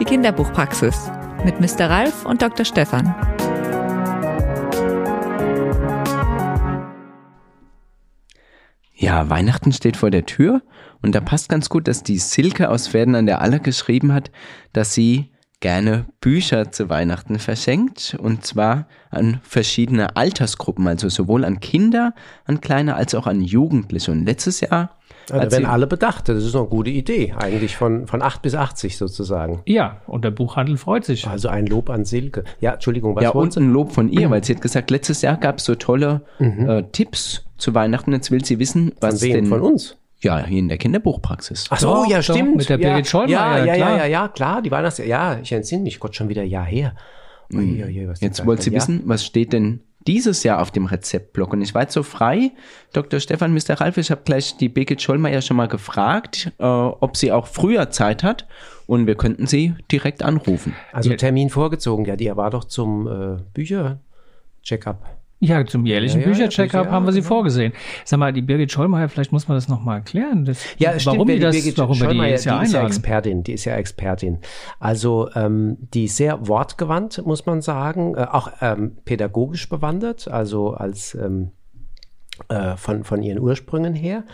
Die Kinderbuchpraxis mit Mr. Ralf und Dr. Stefan. Ja, Weihnachten steht vor der Tür und da passt ganz gut, dass die Silke aus Werden an der Aller geschrieben hat, dass sie gerne Bücher zu Weihnachten verschenkt und zwar an verschiedene Altersgruppen, also sowohl an Kinder, an kleine als auch an Jugendliche. Und letztes Jahr also wenn alle bedachte, das ist eine gute Idee, eigentlich von, von 8 bis 80 sozusagen. Ja, und der Buchhandel freut sich. Also ein Lob an Silke. Ja, Entschuldigung, was Ja, und ein Lob von ihr, weil sie hat gesagt, letztes Jahr gab es so tolle mhm. äh, Tipps zu Weihnachten. Jetzt will sie wissen, was von wem? denn... Von uns? Ja, hier in der Kinderbuchpraxis. Ach so, ja, stimmt. Mit der Birgit ja, Schollmeier, ja, ja, klar. ja, ja, klar, die Weihnachts... Ja, ich entsinne mich, Gott, schon wieder ein Jahr her. Ui, ui, ui, Jetzt wollt sie wissen, was steht denn dieses Jahr auf dem Rezeptblock. Und ich war jetzt so frei, Dr. Stefan, Mr. Ralf, ich habe gleich die Birgit Schollmeier schon mal gefragt, äh, ob sie auch früher Zeit hat. Und wir könnten sie direkt anrufen. Also Termin vorgezogen, ja, die war doch zum äh, Bücher-Check-up. Ja, zum jährlichen ja, Büchercheck-up ja, haben wir sie genau. vorgesehen. Sag mal, die Birgit Schollmeier, vielleicht muss man das nochmal erklären. Das, ja, warum stimmt, die das, Birgit warum Schollmeier, die, ist ja, die ist ja Expertin, die ist ja Expertin. Also ähm, die sehr wortgewandt, muss man sagen, äh, auch ähm, pädagogisch bewandert, also als ähm, äh, von, von ihren Ursprüngen her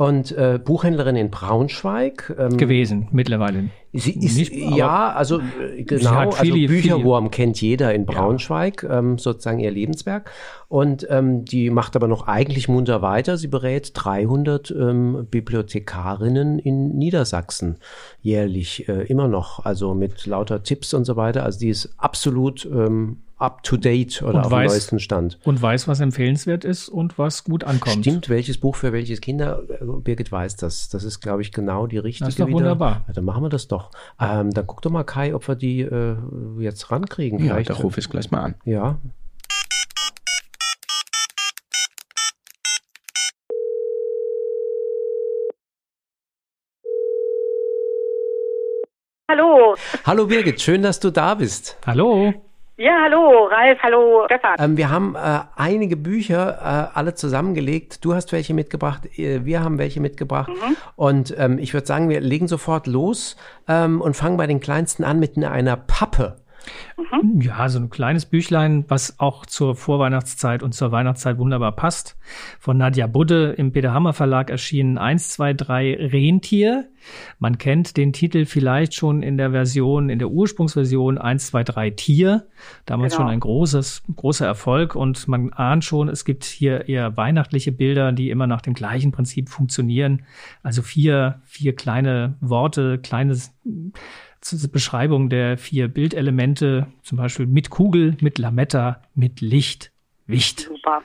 und äh, Buchhändlerin in Braunschweig. Ähm, gewesen, mittlerweile. Sie ist, Nicht, ja, also äh, genau, viele, also Bücherwurm viele. kennt jeder in Braunschweig, ja. ähm, sozusagen ihr Lebenswerk. Und ähm, die macht aber noch eigentlich munter weiter. Sie berät 300 ähm, Bibliothekarinnen in Niedersachsen jährlich, äh, immer noch, also mit lauter Tipps und so weiter. Also die ist absolut ähm, up to date oder und auf weiß, dem neuesten Stand. Und weiß, was empfehlenswert ist und was gut ankommt. Stimmt, welches Buch für welches Kinder, Birgit weiß das. Das ist, glaube ich, genau die richtige. Das ist doch wieder. wunderbar. Ja, dann machen wir das doch. Ähm, dann guck doch mal, Kai, ob wir die äh, jetzt rankriegen. Ja, Vielleicht. da rufe ich gleich mal an. Ja. Hallo. Hallo Birgit, schön, dass du da bist. Hallo. Ja, hallo, Ralf, hallo, Stefan. Ähm, wir haben äh, einige Bücher äh, alle zusammengelegt. Du hast welche mitgebracht, äh, wir haben welche mitgebracht. Mhm. Und ähm, ich würde sagen, wir legen sofort los ähm, und fangen bei den kleinsten an mit einer Pappe. Mhm. Ja, so ein kleines Büchlein, was auch zur Vorweihnachtszeit und zur Weihnachtszeit wunderbar passt. Von Nadja Budde im Peter Hammer Verlag erschienen 1, 2, 3 Rentier. Man kennt den Titel vielleicht schon in der Version, in der Ursprungsversion 1, 2, 3 Tier. Damals genau. schon ein großes, großer Erfolg und man ahnt schon, es gibt hier eher weihnachtliche Bilder, die immer nach dem gleichen Prinzip funktionieren. Also vier, vier kleine Worte, kleines Beschreibung der vier Bildelemente, zum Beispiel mit Kugel, mit Lametta, mit Licht, Wicht. Super.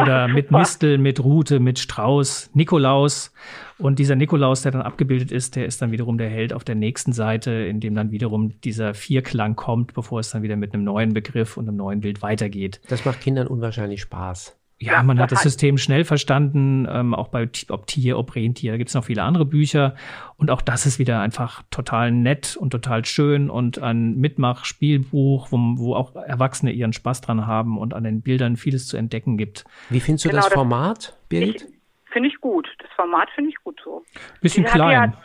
Oder mit Mistel, mit Rute, mit Strauß, Nikolaus. Und dieser Nikolaus, der dann abgebildet ist, der ist dann wiederum der Held auf der nächsten Seite, in dem dann wiederum dieser Vierklang kommt, bevor es dann wieder mit einem neuen Begriff und einem neuen Bild weitergeht. Das macht Kindern unwahrscheinlich Spaß. Ja, man hat das System schnell verstanden, ähm, auch bei ob Tier, ob Rentier, da gibt es noch viele andere Bücher. Und auch das ist wieder einfach total nett und total schön und ein Mitmach-Spielbuch, wo, wo auch Erwachsene ihren Spaß dran haben und an den Bildern vieles zu entdecken gibt. Wie findest du genau, das Format, Birgit? Finde ich gut. Das Format finde ich gut so. Bisschen klein. Ja,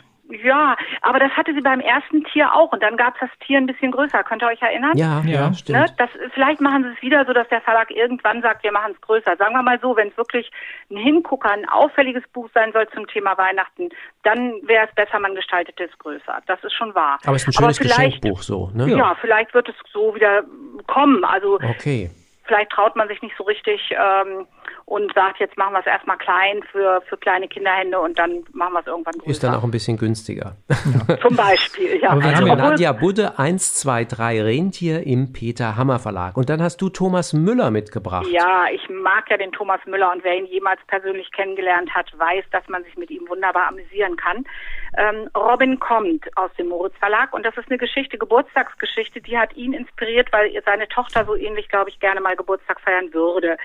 aber das hatte sie beim ersten Tier auch und dann gab es das Tier ein bisschen größer. Könnt ihr euch erinnern? Ja, ja, ne? stimmt. Ne? Das, vielleicht machen sie es wieder so, dass der Verlag irgendwann sagt, wir machen es größer. Sagen wir mal so, wenn es wirklich ein Hingucker, ein auffälliges Buch sein soll zum Thema Weihnachten, dann wäre es besser, man gestaltet es größer. Das ist schon wahr. Aber es ist ein schönes Geschenkbuch so, ne? Ja, ja, vielleicht wird es so wieder kommen. Also okay. vielleicht traut man sich nicht so richtig. Ähm, und sagt, jetzt machen wir es erstmal klein für, für kleine Kinderhände und dann machen wir es irgendwann größer. Ist dann auch ein bisschen günstiger. Ja. Zum Beispiel, ja. Aber also Nadja Budde, 1, 2, 3 Rentier im Peter Hammer Verlag. Und dann hast du Thomas Müller mitgebracht. Ja, ich mag ja den Thomas Müller und wer ihn jemals persönlich kennengelernt hat, weiß, dass man sich mit ihm wunderbar amüsieren kann. Ähm, Robin kommt aus dem Moritz Verlag und das ist eine Geschichte, Geburtstagsgeschichte, die hat ihn inspiriert, weil seine Tochter so ähnlich, glaube ich, gerne mal Geburtstag feiern würde.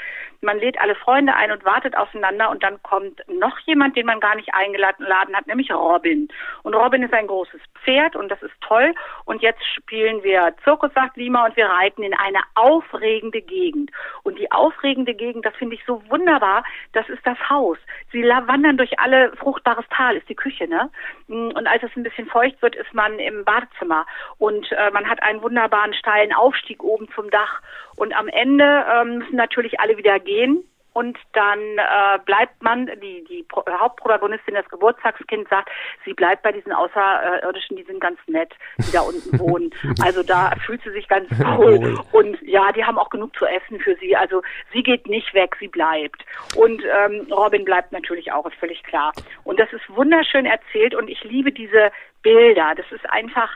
Man lädt alle Freunde ein und wartet aufeinander und dann kommt noch jemand, den man gar nicht eingeladen hat, nämlich Robin. Und Robin ist ein großes Pferd und das ist toll. Und jetzt spielen wir Zirkus, sagt Lima, und wir reiten in eine aufregende Gegend. Und die aufregende Gegend, das finde ich so wunderbar, das ist das Haus. Sie wandern durch alle fruchtbares Tal, ist die Küche, ne? Und als es ein bisschen feucht wird, ist man im Badezimmer. Und äh, man hat einen wunderbaren steilen Aufstieg oben zum Dach. Und am Ende ähm, müssen natürlich alle wieder gehen und dann äh, bleibt man, die, die Pro Hauptprotagonistin, das Geburtstagskind sagt, sie bleibt bei diesen Außerirdischen, die sind ganz nett, die da unten wohnen. Also da fühlt sie sich ganz wohl. Und ja, die haben auch genug zu essen für sie. Also sie geht nicht weg, sie bleibt. Und ähm, Robin bleibt natürlich auch, ist völlig klar. Und das ist wunderschön erzählt und ich liebe diese Bilder. Das ist einfach,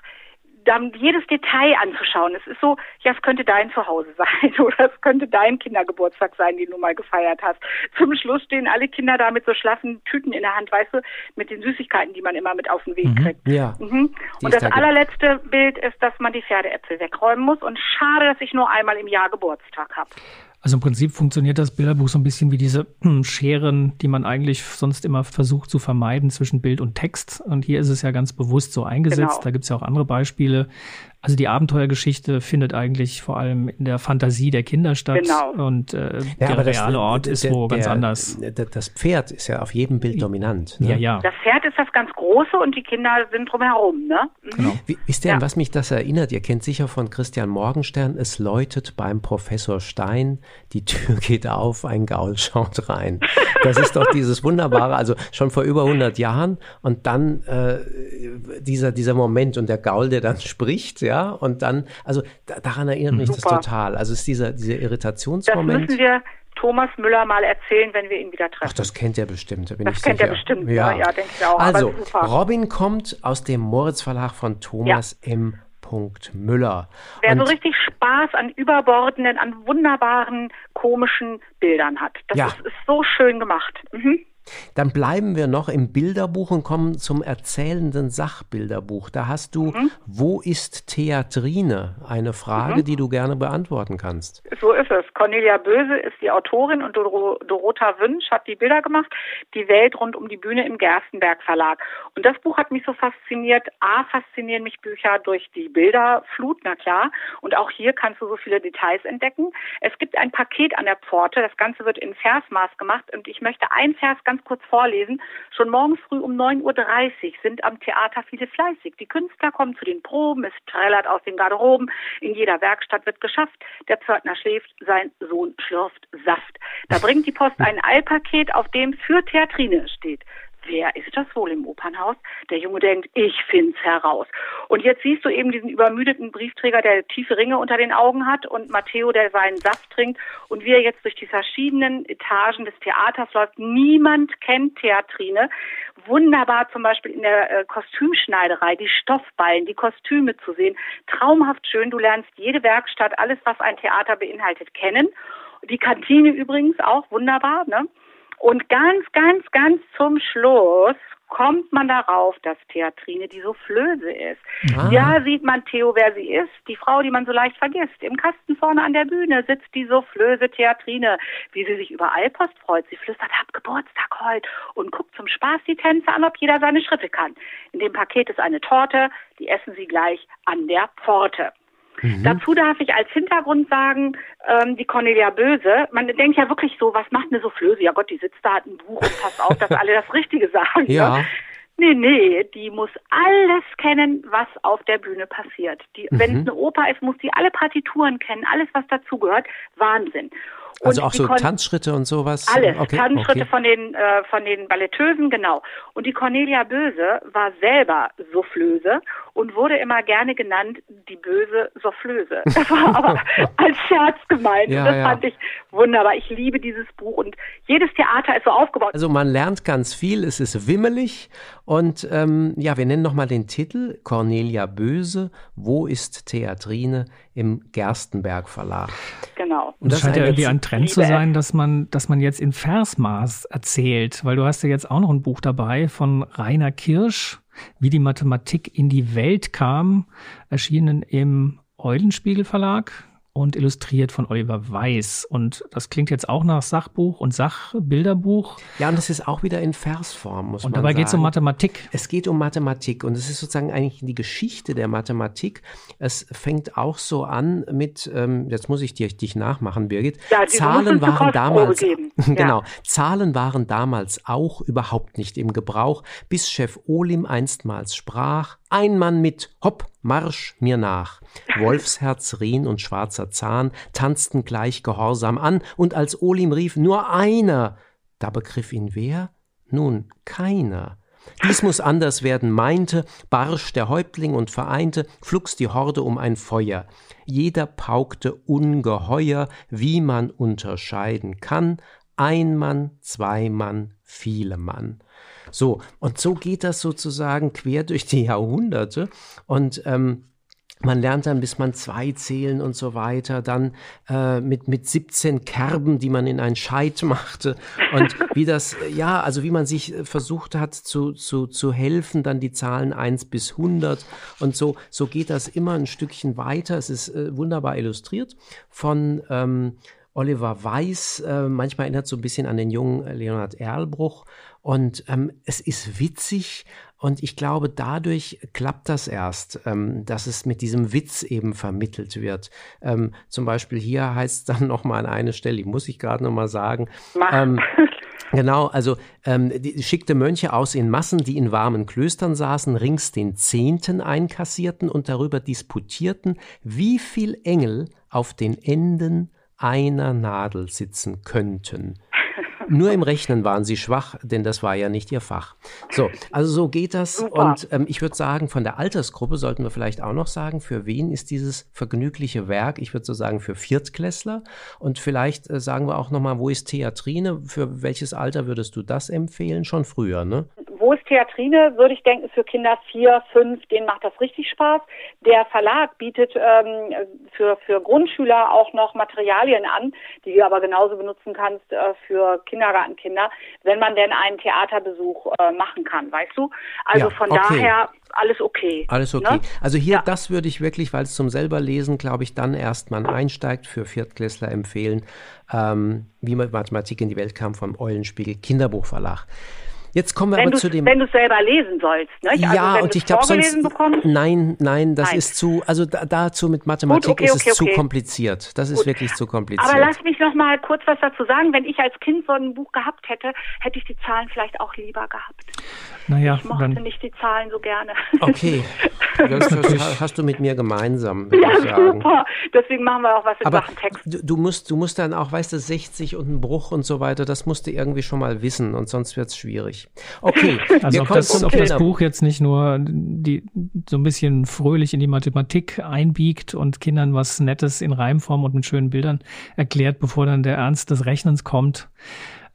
dann jedes Detail anzuschauen. Es ist so, ja, es könnte dein Zuhause sein oder es könnte dein Kindergeburtstag sein, den du mal gefeiert hast. Zum Schluss stehen alle Kinder da mit so schlaffen Tüten in der Hand, weißt du, mit den Süßigkeiten, die man immer mit auf den Weg mhm, kriegt. Ja. Mhm. Und das da allerletzte Bild ist, dass man die Pferdeäpfel wegräumen muss. Und schade, dass ich nur einmal im Jahr Geburtstag habe. Also im Prinzip funktioniert das Bilderbuch so ein bisschen wie diese Scheren, die man eigentlich sonst immer versucht zu vermeiden zwischen Bild und Text. Und hier ist es ja ganz bewusst so eingesetzt. Genau. Da gibt es ja auch andere Beispiele. Also die Abenteuergeschichte findet eigentlich vor allem in der Fantasie der Kinder statt. Genau. Und äh, ja, der reale Ort ist der, wo ganz der, anders. Das Pferd ist ja auf jedem Bild dominant. Ne? Ja, ja. Das Pferd ist das ganz Große und die Kinder sind drumherum. Ne? Mhm. Genau. Wie, wisst ihr, ja. an was mich das erinnert? Ihr kennt sicher von Christian Morgenstern, es läutet beim Professor Stein, die Tür geht auf, ein Gaul schaut rein. Das ist doch dieses wunderbare, also schon vor über 100 Jahren und dann äh, dieser, dieser Moment und der Gaul, der dann spricht, ja, und dann, also da, daran erinnert mich Super. das total. Also es ist dieser, dieser Irritationsmoment. Das müssen wir Thomas Müller mal erzählen, wenn wir ihn wieder treffen. Ach, das kennt er bestimmt, da bin das ich kennt sicher. er bestimmt, ja, ja, denke ich auch. Also, Robin kommt aus dem Moritz Verlag von Thomas ja. M. Müller. Wer und so richtig Spaß an überbordenden, an wunderbaren, komischen Bildern hat. Das ja. ist, ist so schön gemacht. Mhm. Dann bleiben wir noch im Bilderbuch und kommen zum erzählenden Sachbilderbuch. Da hast du, mhm. wo ist Theatrine? Eine Frage, mhm. die du gerne beantworten kannst. So ist es. Cornelia Böse ist die Autorin und Dor Dorota Wünsch hat die Bilder gemacht. Die Welt rund um die Bühne im Gerstenberg Verlag. Und das Buch hat mich so fasziniert. A, faszinieren mich Bücher durch die Bilderflut, na klar. Und auch hier kannst du so viele Details entdecken. Es gibt ein Paket an der Pforte. Das Ganze wird in Versmaß gemacht. Und ich möchte ein Vers ganz ganz kurz vorlesen. Schon morgens früh um 9.30 Uhr sind am Theater viele fleißig. Die Künstler kommen zu den Proben, es trällert aus den Garderoben, in jeder Werkstatt wird geschafft. Der Pförtner schläft, sein Sohn schlürft Saft. Da bringt die Post ein Eilpaket, auf dem für Theatrine steht wer ist das wohl im Opernhaus? Der Junge denkt, ich find's heraus. Und jetzt siehst du eben diesen übermüdeten Briefträger, der tiefe Ringe unter den Augen hat und Matteo, der seinen Saft trinkt und wie er jetzt durch die verschiedenen Etagen des Theaters läuft. Niemand kennt Theatrine. Wunderbar zum Beispiel in der äh, Kostümschneiderei, die Stoffballen, die Kostüme zu sehen. Traumhaft schön. Du lernst jede Werkstatt, alles, was ein Theater beinhaltet, kennen. Die Kantine übrigens auch wunderbar, ne? Und ganz, ganz, ganz zum Schluss kommt man darauf, dass Theatrine die Soufflöse ist. Ah. Ja, sieht man Theo, wer sie ist, die Frau, die man so leicht vergisst. Im Kasten vorne an der Bühne sitzt die Soufflöse Theatrine, wie sie sich über Eilpost freut. Sie flüstert, hab Geburtstag heute und guckt zum Spaß die Tänze an, ob jeder seine Schritte kann. In dem Paket ist eine Torte, die essen sie gleich an der Pforte. Mhm. Dazu darf ich als Hintergrund sagen, ähm, die Cornelia Böse, man denkt ja wirklich so, was macht eine Soufflöse? Ja Gott, die sitzt da, hat ein Buch und passt auf, dass alle das Richtige sagen. Ne? Ja. Ne? Nee, nee, die muss alles kennen, was auf der Bühne passiert. Die, mhm. Wenn es eine Oper ist, muss die alle Partituren kennen, alles, was dazugehört. Wahnsinn. Also auch so Tanzschritte und sowas? Alles, okay, Tanzschritte okay. von den äh, von den Balletteusen, genau. Und die Cornelia Böse war selber Soufflöse und wurde immer gerne genannt die böse Soufflöse. Das war aber als Scherz gemeint. Ja, das ja. fand ich wunderbar. Ich liebe dieses Buch und jedes Theater ist so aufgebaut. Also man lernt ganz viel, es ist wimmelig und ähm, ja, wir nennen nochmal den Titel Cornelia Böse, Wo ist Theatrine im Gerstenberg Verlag. Genau. Und das scheint ja irgendwie ein Trend zu sein, dass man, dass man jetzt in Versmaß erzählt, weil du hast ja jetzt auch noch ein Buch dabei von Rainer Kirsch, wie die Mathematik in die Welt kam, erschienen im Eulenspiegel Verlag. Und illustriert von Oliver Weiß. Und das klingt jetzt auch nach Sachbuch und Sachbilderbuch. Ja, und das ist auch wieder in Versform, muss und man sagen. Und dabei geht es um Mathematik. Es geht um Mathematik und es ist sozusagen eigentlich die Geschichte der Mathematik. Es fängt auch so an mit, ähm, jetzt muss ich dir, dich nachmachen, Birgit. Ja, Zahlen waren damals, genau, ja. Zahlen waren damals auch überhaupt nicht im Gebrauch, bis Chef Olim einstmals sprach, ein Mann mit Hopp, Marsch mir nach. Wolfsherz, Rien und schwarzer Zahn tanzten gleich gehorsam an, und als Olim rief nur einer, da begriff ihn wer? Nun keiner. Dies muss anders werden, meinte, barsch der Häuptling und vereinte, flugs die Horde um ein Feuer. Jeder paukte ungeheuer, wie man unterscheiden kann, ein Mann, zwei Mann, viele Mann. So, und so geht das sozusagen quer durch die Jahrhunderte. Und ähm, man lernt dann, bis man zwei zählen und so weiter, dann äh, mit, mit 17 Kerben, die man in ein Scheit machte und wie das, ja, also wie man sich versucht hat zu, zu, zu helfen, dann die Zahlen 1 bis 100 und so, so geht das immer ein Stückchen weiter. Es ist äh, wunderbar illustriert von ähm, Oliver Weiß, äh, manchmal erinnert so ein bisschen an den jungen Leonhard Erlbruch und ähm, es ist witzig und ich glaube, dadurch klappt das erst, ähm, dass es mit diesem Witz eben vermittelt wird. Ähm, zum Beispiel hier heißt es dann nochmal an eine Stelle, die muss ich gerade nochmal sagen. Ähm, Genau, also ähm, die, schickte Mönche aus in Massen, die in warmen Klöstern saßen, rings den Zehnten einkassierten und darüber disputierten, wie viel Engel auf den Enden einer Nadel sitzen könnten. Nur im Rechnen waren sie schwach, denn das war ja nicht ihr Fach. So, also so geht das. Super. Und ähm, ich würde sagen, von der Altersgruppe sollten wir vielleicht auch noch sagen, für wen ist dieses vergnügliche Werk? Ich würde so sagen, für Viertklässler. Und vielleicht äh, sagen wir auch nochmal, wo ist Theatrine? Für welches Alter würdest du das empfehlen? Schon früher, ne? Wo ist Theatrine, würde ich denken, für Kinder vier, fünf, denen macht das richtig Spaß. Der Verlag bietet ähm, für, für Grundschüler auch noch Materialien an, die du aber genauso benutzen kannst äh, für Kindergartenkinder, wenn man denn einen Theaterbesuch äh, machen kann, weißt du? Also ja, von okay. daher alles okay. Alles okay. Ne? Also hier, ja. das würde ich wirklich, weil es zum selber lesen, glaube ich, dann erst man einsteigt, für Viertklässler empfehlen, ähm, wie man Mathematik in die Welt kam vom Eulenspiegel Kinderbuchverlag. Jetzt kommen wir wenn aber zu dem. Wenn du es selber lesen sollst, ne? Also ja, und ich glaube sonst. Bekommst? Nein, nein, das nein. ist zu. Also da, dazu mit Mathematik Gut, okay, ist es okay. zu kompliziert. Das Gut. ist wirklich zu kompliziert. Aber lass mich noch mal kurz was dazu sagen. Wenn ich als Kind so ein Buch gehabt hätte, hätte ich die Zahlen vielleicht auch lieber gehabt. Naja, ich mochte dann, nicht die Zahlen so gerne. Okay, das hast, du mit mir gemeinsam. Ja, super. Deswegen machen wir auch was in Aber Text. Du, du, musst, du musst dann auch, weißt du, 60 und ein Bruch und so weiter, das musst du irgendwie schon mal wissen und sonst wird es schwierig. Okay, also ob das, ob das Buch jetzt nicht nur die, so ein bisschen fröhlich in die Mathematik einbiegt und Kindern was Nettes in Reimform und mit schönen Bildern erklärt, bevor dann der Ernst des Rechnens kommt.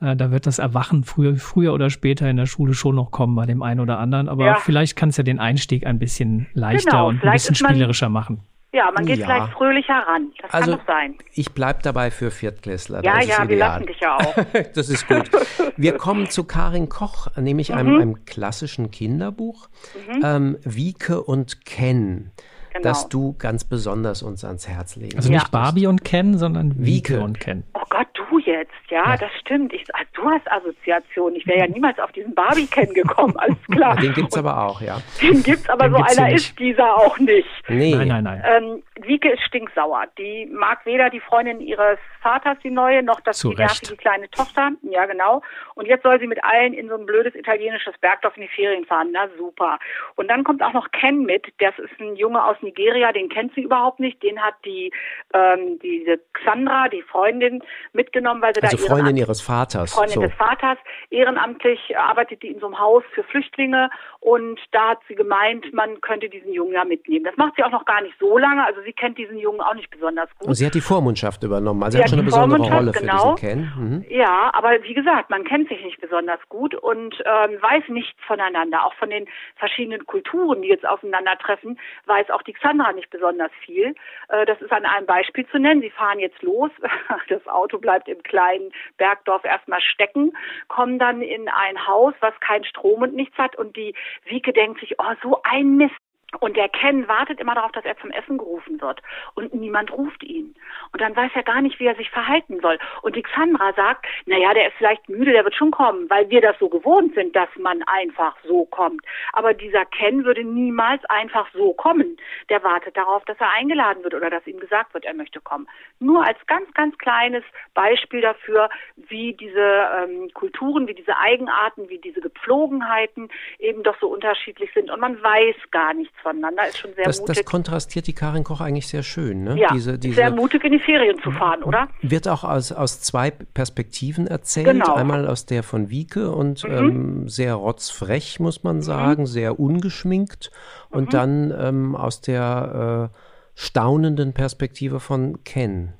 Äh, da wird das Erwachen früher, früher oder später in der Schule schon noch kommen bei dem einen oder anderen. Aber ja. vielleicht kann es ja den Einstieg ein bisschen leichter genau, und ein bisschen spielerischer machen. Ja, man geht ja. vielleicht fröhlicher ran. Das also, kann doch sein. Ich bleibe dabei für Viertklässler. Ja, ja, wir lassen dich ja auch. das ist gut. Wir kommen zu Karin Koch, nämlich mhm. einem, einem, klassischen Kinderbuch. Mhm. Ähm, Wieke und Ken. Genau. Das du ganz besonders uns ans Herz legen. Also nicht Barbie und Ken, sondern Wieke, Wieke und Ken. Oh Gott, du jetzt, ja, ja. das stimmt. Ich, ah, du hast Assoziation. Ich wäre ja niemals auf diesen Barbie kennengekommen, alles klar. den gibt's Und, aber auch, ja. Den gibt's, aber den so einer ist dieser auch nicht. Nee. Nein, nein, nein. Ähm, Wieke ist stinksauer. Die mag weder die Freundin ihres Vaters, die neue, noch das die nervige kleine Tochter. Ja, genau. Und jetzt soll sie mit allen in so ein blödes italienisches Bergdorf in die Ferien fahren. Na super. Und dann kommt auch noch Ken mit. Das ist ein Junge aus Nigeria, den kennt sie überhaupt nicht. Den hat die ähm, diese Xandra, die Freundin, mitgenommen, weil sie also da Freundin ihres Vaters. Freundin so. des Vaters. Ehrenamtlich arbeitet die in so einem Haus für Flüchtlinge und da hat sie gemeint, man könnte diesen Jungen ja mitnehmen. Das macht sie auch noch gar nicht so lange. Also sie kennt diesen Jungen auch nicht besonders gut. Und sie hat die Vormundschaft übernommen. Also sie hat schon eine besondere Rolle für genau. diesen Ken. Mhm. Ja, aber wie gesagt, man kennt sich nicht besonders gut und ähm, weiß nichts voneinander. Auch von den verschiedenen Kulturen, die jetzt aufeinandertreffen, weiß auch die Xandra nicht besonders viel. Äh, das ist an einem Beispiel zu nennen. Sie fahren jetzt los. Das Auto bleibt im kleinen Bergdorf erstmal stecken, kommen dann in ein Haus, was keinen Strom und nichts hat. Und die Wieke denkt sich, oh, so ein Mist, Und der Ken wartet immer darauf, dass er zum Essen gerufen wird. Und niemand ruft ihn. Und dann weiß er gar nicht, wie er sich verhalten soll. Und die Xandra sagt, naja, der ist vielleicht müde, der wird schon kommen, weil wir das so gewohnt sind, dass man einfach so kommt. Aber dieser Ken würde niemals einfach so kommen. Der wartet darauf, dass er eingeladen wird oder dass ihm gesagt wird, er möchte kommen. Nur als ganz, ganz kleines Beispiel dafür, wie diese ähm, Kulturen, wie diese Eigenarten, wie diese Gepflogenheiten eben doch so unterschiedlich sind. Und man weiß gar nichts voneinander, ist schon sehr das, mutig. Das kontrastiert die Karin Koch eigentlich sehr schön. Ne? Ja, diese, diese, sehr mutig in die Ferien zu fahren, oder? Wird auch aus, aus zwei Perspektiven erzählt. Genau. Einmal aus der von Wieke und mhm. ähm, sehr rotzfrech, muss man mhm. sagen, mhm. sehr ungeschminkt. Und mhm. dann ähm, aus der äh, staunenden Perspektive von Ken.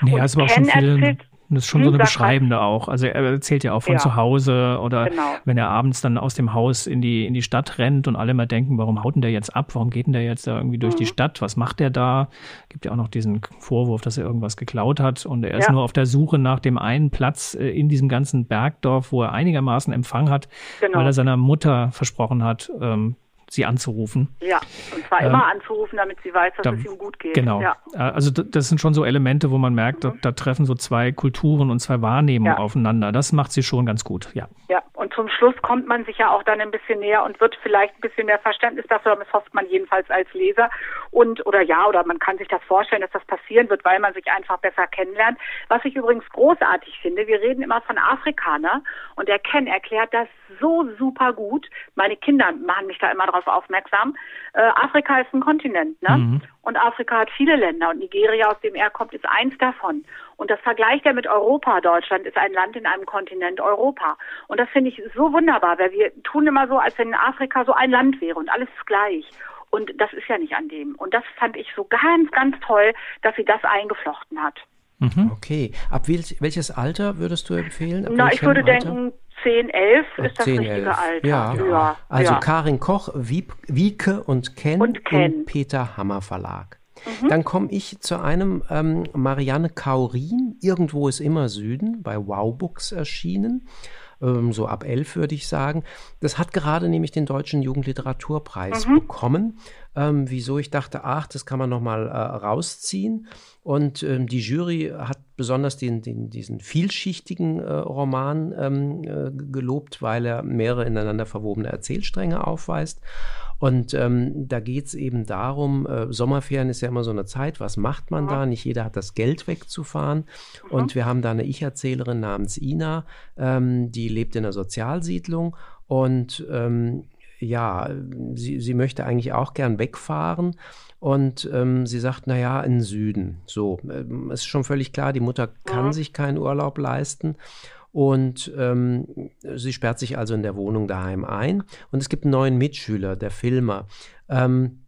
Nee, also auch schon viel das ist schon hm, so eine beschreibende auch. Also er erzählt ja auch von ja. zu Hause oder genau. wenn er abends dann aus dem Haus in die, in die Stadt rennt und alle immer denken, warum haut denn der jetzt ab? Warum geht denn der jetzt da irgendwie durch mhm. die Stadt? Was macht der da? Gibt ja auch noch diesen Vorwurf, dass er irgendwas geklaut hat und er ist ja. nur auf der Suche nach dem einen Platz äh, in diesem ganzen Bergdorf, wo er einigermaßen Empfang hat, genau. weil er seiner Mutter versprochen hat, ähm, sie anzurufen. Ja, und zwar ähm, immer anzurufen, damit sie weiß, dass da, es ihm gut geht. Genau. Ja. Äh, also das sind schon so Elemente, wo man merkt, mhm. da, da, treffen so zwei Kulturen und zwei Wahrnehmungen ja. aufeinander. Das macht sie schon ganz gut, ja. Ja, und zum Schluss kommt man sich ja auch dann ein bisschen näher und wird vielleicht ein bisschen mehr Verständnis dafür, das hofft man jedenfalls als Leser. Und, oder ja, oder man kann sich das vorstellen, dass das passieren wird, weil man sich einfach besser kennenlernt. Was ich übrigens großartig finde, wir reden immer von Afrika, ne? Und der Ken erklärt das so super gut. Meine Kinder machen mich da immer drauf aufmerksam. Äh, Afrika ist ein Kontinent, ne? Mhm. Und Afrika hat viele Länder und Nigeria, aus dem er kommt, ist eins davon. Und das vergleicht er mit Europa. Deutschland ist ein Land in einem Kontinent Europa. Und das finde ich so wunderbar, weil wir tun immer so, als wenn Afrika so ein Land wäre und alles ist gleich. Und das ist ja nicht an dem. Und das fand ich so ganz, ganz toll, dass sie das eingeflochten hat. Mhm. Okay. Ab welches Alter würdest du empfehlen? Ab Na, ich würde Alter? denken, 10, 11 ist das 10, richtige 11. Alter. Ja. ja. Also ja. Karin Koch, Wieke und Ken, und Ken. im Peter Hammer Verlag. Mhm. Dann komme ich zu einem ähm, Marianne Kaurin, Irgendwo ist immer Süden, bei Wow Books erschienen ähm, so ab elf würde ich sagen. Das hat gerade nämlich den Deutschen Jugendliteraturpreis mhm. bekommen. Ähm, wieso ich dachte, ach, das kann man nochmal äh, rausziehen. Und ähm, die Jury hat besonders den, den, diesen vielschichtigen äh, Roman ähm, äh, gelobt, weil er mehrere ineinander verwobene Erzählstränge aufweist. Und ähm, da geht es eben darum, äh, Sommerferien ist ja immer so eine Zeit, was macht man da? Nicht jeder hat das Geld wegzufahren. Mhm. Und wir haben da eine Ich-Erzählerin namens Ina, ähm, die lebt in einer Sozialsiedlung und ähm, ja, sie, sie möchte eigentlich auch gern wegfahren und ähm, sie sagt, naja, in den Süden. So, ähm, ist schon völlig klar, die Mutter kann ja. sich keinen Urlaub leisten. Und ähm, sie sperrt sich also in der Wohnung daheim ein. Und es gibt einen neuen Mitschüler, der Filmer. Ähm,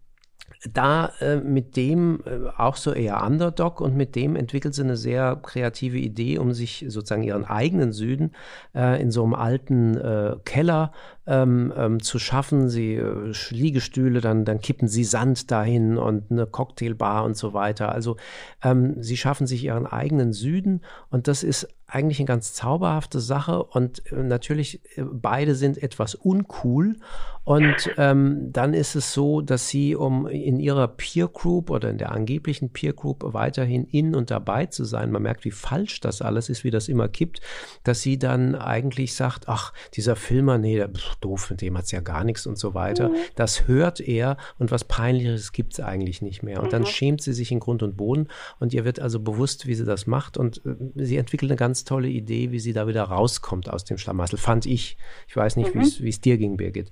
da äh, mit dem äh, auch so eher Underdog und mit dem entwickelt sie eine sehr kreative Idee, um sich sozusagen ihren eigenen Süden äh, in so einem alten äh, Keller ähm, ähm, zu schaffen. Sie äh, Liegestühle, dann, dann kippen sie Sand dahin und eine Cocktailbar und so weiter. Also ähm, sie schaffen sich ihren eigenen Süden und das ist eigentlich eine ganz zauberhafte Sache und äh, natürlich äh, beide sind etwas uncool und ähm, dann ist es so, dass sie, um in ihrer Peer Group oder in der angeblichen Peer Group weiterhin in und dabei zu sein, man merkt, wie falsch das alles ist, wie das immer kippt, dass sie dann eigentlich sagt, ach, dieser Filmer, nee, der, pff, doof, mit dem hat's ja gar nichts und so weiter. Mhm. Das hört er und was Peinliches gibt's eigentlich nicht mehr. Und mhm. dann schämt sie sich in Grund und Boden und ihr wird also bewusst, wie sie das macht und äh, sie entwickelt eine ganz tolle Idee, wie sie da wieder rauskommt aus dem Schlamassel, fand ich. Ich weiß nicht, mhm. wie es dir ging, Birgit.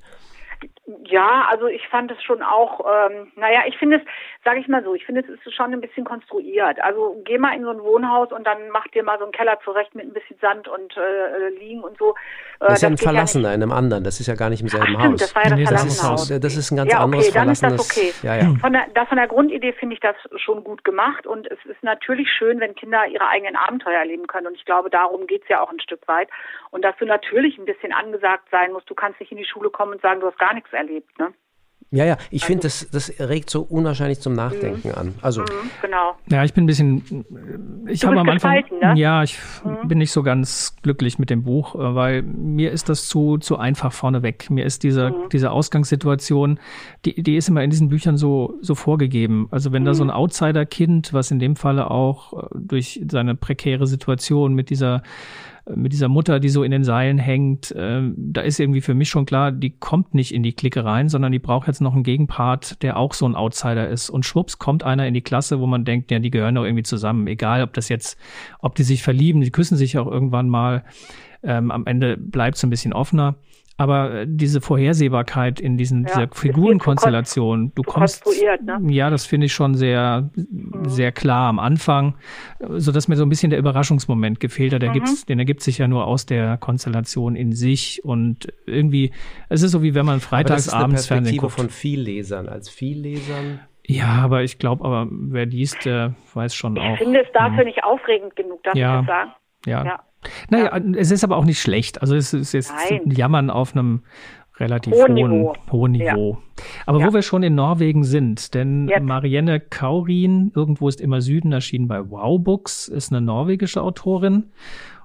Ja, also ich fand es schon auch, ähm, naja, ich finde es, sage ich mal so, ich finde es ist schon ein bisschen konstruiert. Also geh mal in so ein Wohnhaus und dann mach dir mal so einen Keller zurecht mit ein bisschen Sand und äh, Liegen und so. Äh, das ist ja ein Verlassener ja in einem anderen, das ist ja gar nicht im selben Ach, stimmt, Haus. Das war ja das nee, das ist, Haus. das ist ein ganz ja, okay, anderes dann. Ist das okay. Ja, ja. Von, der, das, von der Grundidee finde ich das schon gut gemacht und es ist natürlich schön, wenn Kinder ihre eigenen Abenteuer erleben können und ich glaube, darum geht's ja auch ein Stück weit. Und dass du natürlich ein bisschen angesagt sein musst, du kannst nicht in die Schule kommen und sagen, du hast gar nichts erlebt, ne? Ja, ja, ich also, finde, das, das regt so unwahrscheinlich zum Nachdenken mhm. an. Also, mhm, genau. Ja, ich bin ein bisschen, ich habe am Anfang, ne? ja, ich mhm. bin nicht so ganz glücklich mit dem Buch, äh, weil mir ist das zu, zu einfach vorneweg. Mir ist diese, mhm. diese Ausgangssituation, die, die ist immer in diesen Büchern so, so vorgegeben. Also wenn da so ein mhm. Outsider-Kind, was in dem Falle auch äh, durch seine prekäre Situation mit dieser mit dieser Mutter, die so in den Seilen hängt, äh, da ist irgendwie für mich schon klar, die kommt nicht in die Clique rein, sondern die braucht jetzt noch einen Gegenpart, der auch so ein Outsider ist. Und schwupps kommt einer in die Klasse, wo man denkt, ja, die gehören doch irgendwie zusammen. Egal, ob das jetzt, ob die sich verlieben, die küssen sich auch irgendwann mal. Ähm, am Ende bleibt es ein bisschen offener. Aber äh, diese Vorhersehbarkeit in diesen, ja, dieser Figurenkonstellation, du kommst, ne? ja, das finde ich schon sehr, mhm. sehr klar am Anfang, so dass mir so ein bisschen der Überraschungsmoment gefehlt hat. Der mhm. gibt's, den ergibt sich ja nur aus der Konstellation in sich und irgendwie, es ist so wie wenn man freitags abends Fernsehen guckt. von Viellesern, als Viellesern. Ja, aber ich glaube, aber wer liest, der weiß schon ich auch. Ich finde es dafür ja. nicht aufregend genug, darf ja. ich das sagen? ja. ja. Naja, ja. es ist aber auch nicht schlecht. Also es ist jetzt Nein. Jammern auf einem relativ hohen, hohen Niveau. Hohen Niveau. Ja. Aber ja. wo wir schon in Norwegen sind, denn Jetzt. Marianne Kaurin, irgendwo ist immer Süden, erschienen bei Wow Books, ist eine norwegische Autorin.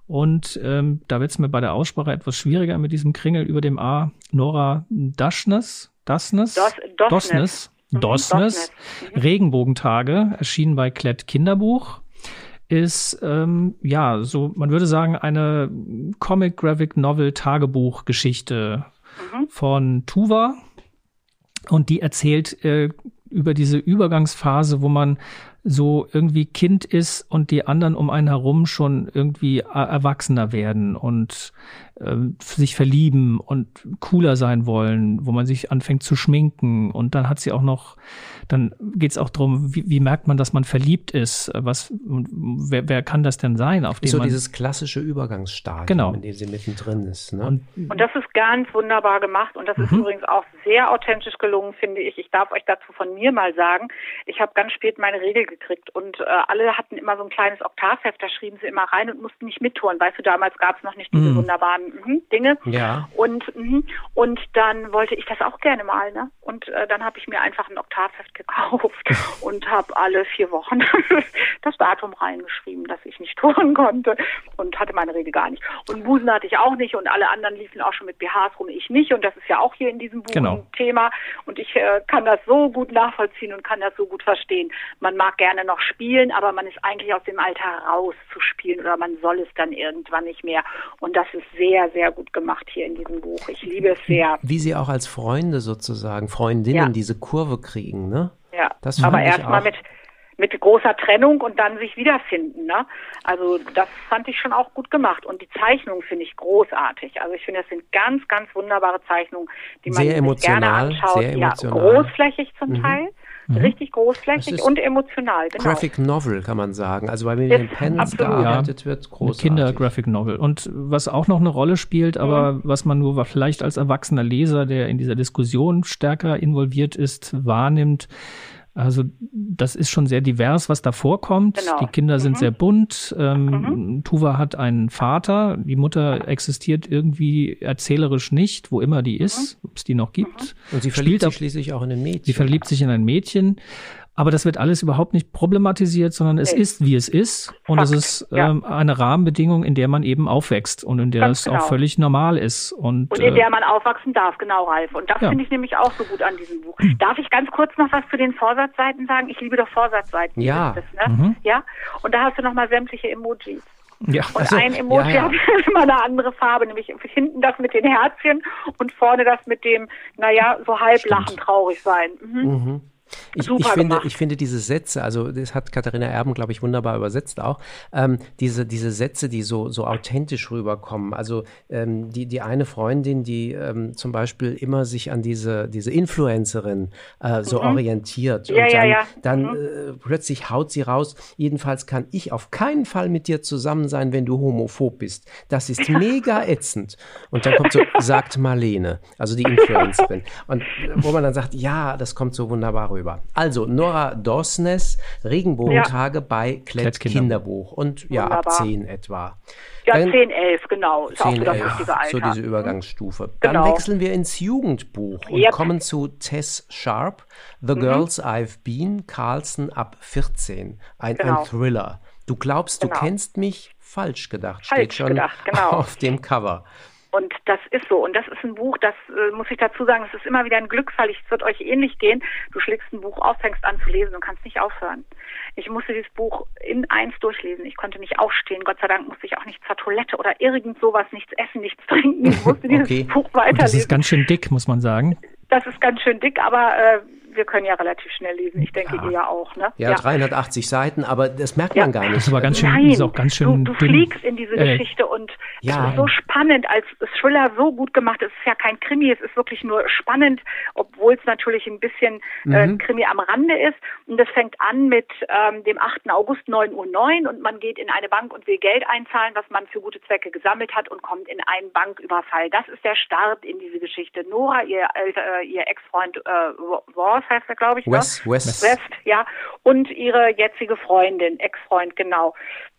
Und ähm, da wird es mir bei der Aussprache etwas schwieriger mit diesem Kringel über dem A. Nora Daschnes, Dasnes, Dos, Dosnes, Dosnes, mhm, Dosnes. Mhm. Regenbogentage, erschienen bei Klett Kinderbuch ist ähm, ja so, man würde sagen, eine Comic Graphic Novel Tagebuch Geschichte mhm. von Tuva und die erzählt äh, über diese Übergangsphase, wo man so irgendwie Kind ist und die anderen um einen herum schon irgendwie erwachsener werden und äh, sich verlieben und cooler sein wollen, wo man sich anfängt zu schminken und dann hat sie auch noch dann geht es auch darum, wie, wie, merkt man, dass man verliebt ist? Was, wer, wer kann das denn sein? Auf dem so man, dieses klassische Übergangsstadium, genau. in dem sie mittendrin ist. Ne? Und, und, das ist ganz wunderbar gemacht und das ist mhm. übrigens auch sehr authentisch gelungen, finde ich. Ich darf euch dazu von mir mal sagen, ich habe ganz spät meine Regel gekriegt und äh, alle hatten immer so ein kleines Oktavheft, da schrieben sie immer rein und mussten nicht mittouren. Weißt du, damals gab es noch nicht diese mhm. wunderbaren Dinge. Ja. Und, mh, und dann wollte ich das auch gerne mal. Ne? Und äh, dann habe ich mir einfach ein Oktavheft gekauft und habe alle vier Wochen das Datum reingeschrieben, dass ich nicht touren konnte und hatte meine Regel gar nicht. Und Busen hatte ich auch nicht und alle anderen liefen auch schon mit BHs rum, ich nicht. Und das ist ja auch hier in diesem Buch genau. ein Thema. Und ich äh, kann das so gut nachvollziehen und kann das so gut verstehen. Man mag gerne noch spielen, aber man ist eigentlich aus dem Alter raus zu spielen oder man soll es dann irgendwann nicht mehr. Und das ist sehr, sehr gut gemacht hier in diesem Buch. Ich liebe es sehr. Wie sie auch als Freunde sozusagen, Freundinnen ja. diese Kurve kriegen, ne? Ja, das aber erstmal mit, mit großer Trennung und dann sich wiederfinden. Ne? Also das fand ich schon auch gut gemacht. Und die Zeichnungen finde ich großartig. Also ich finde, das sind ganz, ganz wunderbare Zeichnungen, die man sehr sich gerne anschaut. Sehr emotional. Ja, großflächig zum mhm. Teil. Mhm. Richtig großflächig und emotional. Genau. Graphic Novel kann man sagen. Also bei Million Pens gearbeitet ja, wird, großartig. Kinder Graphic Novel. Und was auch noch eine Rolle spielt, aber mhm. was man nur vielleicht als erwachsener Leser, der in dieser Diskussion stärker involviert ist, wahrnimmt, also das ist schon sehr divers, was da vorkommt. Genau. Die Kinder sind mhm. sehr bunt. Ähm, mhm. Tuva hat einen Vater. Die Mutter existiert irgendwie erzählerisch nicht, wo immer die ist, mhm. ob es die noch gibt. Mhm. Und sie verliebt sich schließlich auch in ein Mädchen. Sie verliebt sich in ein Mädchen. Aber das wird alles überhaupt nicht problematisiert, sondern es nee. ist, wie es ist. Und Fakt, es ist ähm, ja. eine Rahmenbedingung, in der man eben aufwächst und in der Ganz es genau. auch völlig normal ist. Und, und in äh, der man aufwachsen darf, genau, Ralf. Und das ja. finde ich nämlich auch so gut an diesem Buch. Darf ich ganz kurz noch was zu den Vorsatzseiten sagen? Ich liebe doch Vorsatzseiten. Ja. Das, ne? mhm. Ja. Und da hast du nochmal sämtliche Emojis. Ja, und also, ein Emoji ja, ja. hat immer eine andere Farbe, nämlich hinten das mit den Herzchen und vorne das mit dem, naja, so halb lachen, traurig sein. Mhm. Mhm. Ich, ich, finde, ich finde diese Sätze, also das hat Katharina Erben, glaube ich, wunderbar übersetzt auch, ähm, diese, diese Sätze, die so, so authentisch rüberkommen. Also ähm, die, die eine Freundin, die ähm, zum Beispiel immer sich an diese, diese Influencerin äh, so mhm. orientiert ja, und dann, ja, ja. dann mhm. äh, plötzlich haut sie raus, jedenfalls kann ich auf keinen Fall mit dir zusammen sein, wenn du homophob bist. Das ist mega ätzend. Und dann kommt so, sagt Marlene, also die Influencerin. Und wo man dann sagt, ja, das kommt so wunderbar rüber darüber. Also Nora Dosnes, Regenbogentage ja. bei Klett Kinderbuch. Und ja, Wunderbar. ab 10 etwa. Ja, Dann, 10, 11, genau. Ist 10, auch so das Alter. So diese Übergangsstufe. Genau. Dann wechseln wir ins Jugendbuch und yep. kommen zu Tess Sharp, The mhm. Girls I've Been, Carlson ab 14. Ein, genau. ein Thriller. Du glaubst, genau. du kennst mich? Falsch gedacht, Falsch steht schon gedacht, genau. auf dem Cover. Und das ist so. Und das ist ein Buch, das äh, muss ich dazu sagen, es ist immer wieder ein Glücksfall. Es wird euch ähnlich gehen. Du schlägst ein Buch auf, fängst an zu lesen und kannst nicht aufhören. Ich musste dieses Buch in eins durchlesen. Ich konnte nicht aufstehen. Gott sei Dank musste ich auch nicht zur Toilette oder irgend sowas, nichts essen, nichts trinken. Ich musste dieses okay. Buch weiterlesen. Und das ist ganz schön dick, muss man sagen. Das ist ganz schön dick, aber äh, wir können ja relativ schnell lesen. Ich denke, ja. ihr auch. Ne? Ja, ja, 380 Seiten, aber das merkt ja. man gar nicht. Das ist aber ganz schön, Nein, ist auch ganz schön du, du fliegst in diese äh, Geschichte und ja. es ist so spannend, als Thriller so gut gemacht. Es ist ja kein Krimi, es ist wirklich nur spannend, obwohl es natürlich ein bisschen äh, mhm. äh, Krimi am Rande ist. Und das fängt an mit ähm, dem 8. August 9.09 Uhr 9 und man geht in eine Bank und will Geld einzahlen, was man für gute Zwecke gesammelt hat und kommt in einen Banküberfall. Das ist der Start in diese Geschichte. Nora, ihr, äh, ihr Ex-Freund äh, Ross heißt er, glaube ich. Ne? West, West. West, ja. Und ihre jetzige Freundin, Ex-Freund, genau.